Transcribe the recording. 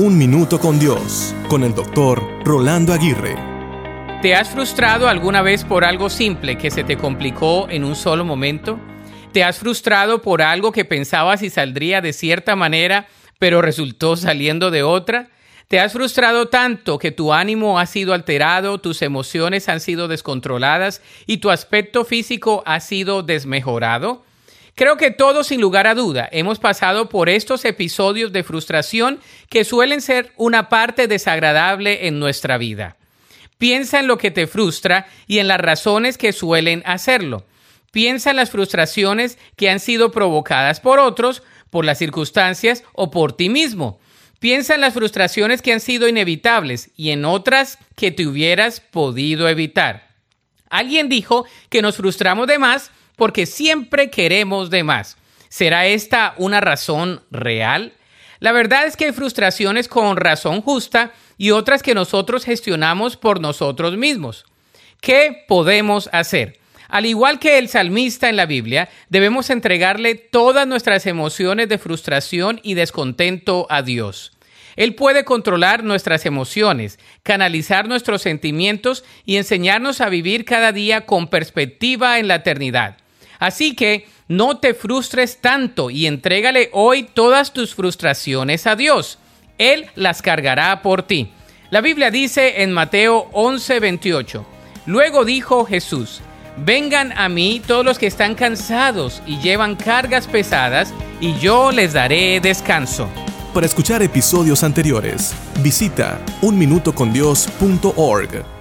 Un Minuto con Dios, con el doctor Rolando Aguirre. ¿Te has frustrado alguna vez por algo simple que se te complicó en un solo momento? ¿Te has frustrado por algo que pensabas y saldría de cierta manera, pero resultó saliendo de otra? ¿Te has frustrado tanto que tu ánimo ha sido alterado, tus emociones han sido descontroladas y tu aspecto físico ha sido desmejorado? Creo que todos, sin lugar a duda, hemos pasado por estos episodios de frustración que suelen ser una parte desagradable en nuestra vida. Piensa en lo que te frustra y en las razones que suelen hacerlo. Piensa en las frustraciones que han sido provocadas por otros, por las circunstancias o por ti mismo. Piensa en las frustraciones que han sido inevitables y en otras que te hubieras podido evitar. Alguien dijo que nos frustramos de más porque siempre queremos de más. ¿Será esta una razón real? La verdad es que hay frustraciones con razón justa y otras que nosotros gestionamos por nosotros mismos. ¿Qué podemos hacer? Al igual que el salmista en la Biblia, debemos entregarle todas nuestras emociones de frustración y descontento a Dios. Él puede controlar nuestras emociones, canalizar nuestros sentimientos y enseñarnos a vivir cada día con perspectiva en la eternidad. Así que no te frustres tanto y entrégale hoy todas tus frustraciones a Dios. Él las cargará por ti. La Biblia dice en Mateo 11:28, Luego dijo Jesús, Vengan a mí todos los que están cansados y llevan cargas pesadas, y yo les daré descanso. Para escuchar episodios anteriores, visita unminutocondios.org.